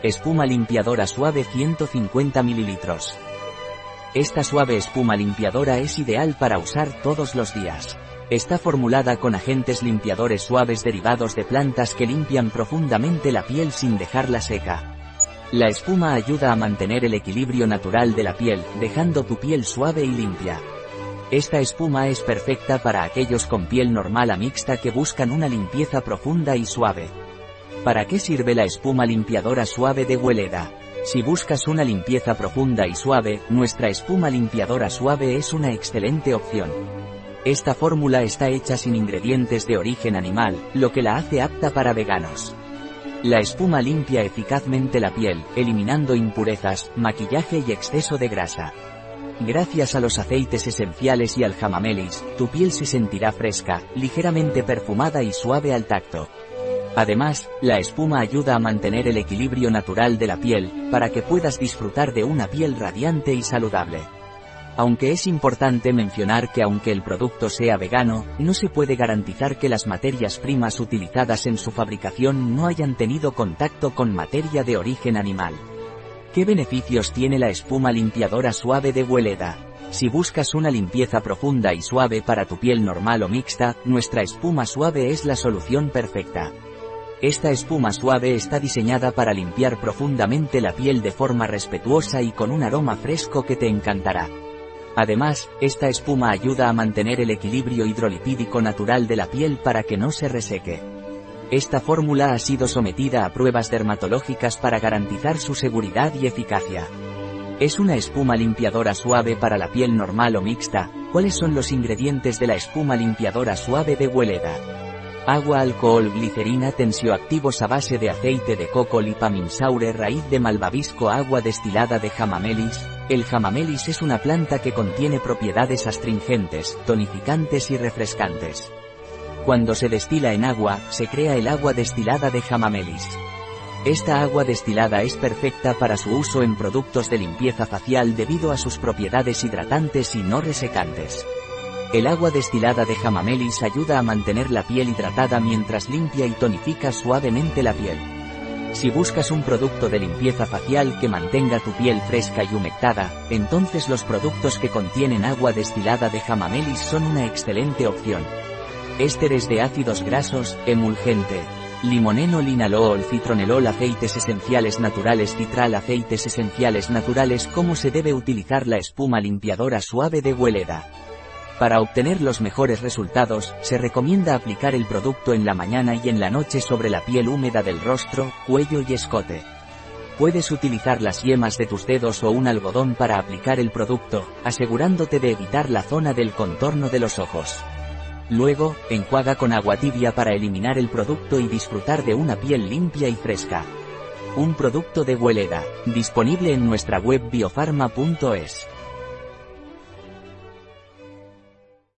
Espuma limpiadora suave 150 ml. Esta suave espuma limpiadora es ideal para usar todos los días. Está formulada con agentes limpiadores suaves derivados de plantas que limpian profundamente la piel sin dejarla seca. La espuma ayuda a mantener el equilibrio natural de la piel, dejando tu piel suave y limpia. Esta espuma es perfecta para aquellos con piel normal a mixta que buscan una limpieza profunda y suave. ¿Para qué sirve la espuma limpiadora suave de Hueleda? Si buscas una limpieza profunda y suave, nuestra espuma limpiadora suave es una excelente opción. Esta fórmula está hecha sin ingredientes de origen animal, lo que la hace apta para veganos. La espuma limpia eficazmente la piel, eliminando impurezas, maquillaje y exceso de grasa. Gracias a los aceites esenciales y al jamamelis, tu piel se sentirá fresca, ligeramente perfumada y suave al tacto. Además, la espuma ayuda a mantener el equilibrio natural de la piel, para que puedas disfrutar de una piel radiante y saludable. Aunque es importante mencionar que aunque el producto sea vegano, no se puede garantizar que las materias primas utilizadas en su fabricación no hayan tenido contacto con materia de origen animal. ¿Qué beneficios tiene la espuma limpiadora suave de Hueleda? Si buscas una limpieza profunda y suave para tu piel normal o mixta, nuestra espuma suave es la solución perfecta. Esta espuma suave está diseñada para limpiar profundamente la piel de forma respetuosa y con un aroma fresco que te encantará. Además, esta espuma ayuda a mantener el equilibrio hidrolipídico natural de la piel para que no se reseque. Esta fórmula ha sido sometida a pruebas dermatológicas para garantizar su seguridad y eficacia. Es una espuma limpiadora suave para la piel normal o mixta. ¿Cuáles son los ingredientes de la espuma limpiadora suave de Hueleda? Agua, alcohol, glicerina, tensioactivos a base de aceite de coco, lipaminsaure, raíz de malvavisco, agua destilada de jamamelis. El jamamelis es una planta que contiene propiedades astringentes, tonificantes y refrescantes. Cuando se destila en agua, se crea el agua destilada de jamamelis. Esta agua destilada es perfecta para su uso en productos de limpieza facial debido a sus propiedades hidratantes y no resecantes. El agua destilada de jamamelis ayuda a mantener la piel hidratada mientras limpia y tonifica suavemente la piel. Si buscas un producto de limpieza facial que mantenga tu piel fresca y humectada, entonces los productos que contienen agua destilada de jamamelis son una excelente opción. Ésteres de ácidos grasos, emulgente, limoneno linalol citronelol aceites esenciales naturales citral aceites esenciales naturales cómo se debe utilizar la espuma limpiadora suave de Hueleda. Para obtener los mejores resultados, se recomienda aplicar el producto en la mañana y en la noche sobre la piel húmeda del rostro, cuello y escote. Puedes utilizar las yemas de tus dedos o un algodón para aplicar el producto, asegurándote de evitar la zona del contorno de los ojos. Luego, enjuaga con agua tibia para eliminar el producto y disfrutar de una piel limpia y fresca. Un producto de Hueleda, disponible en nuestra web biofarma.es.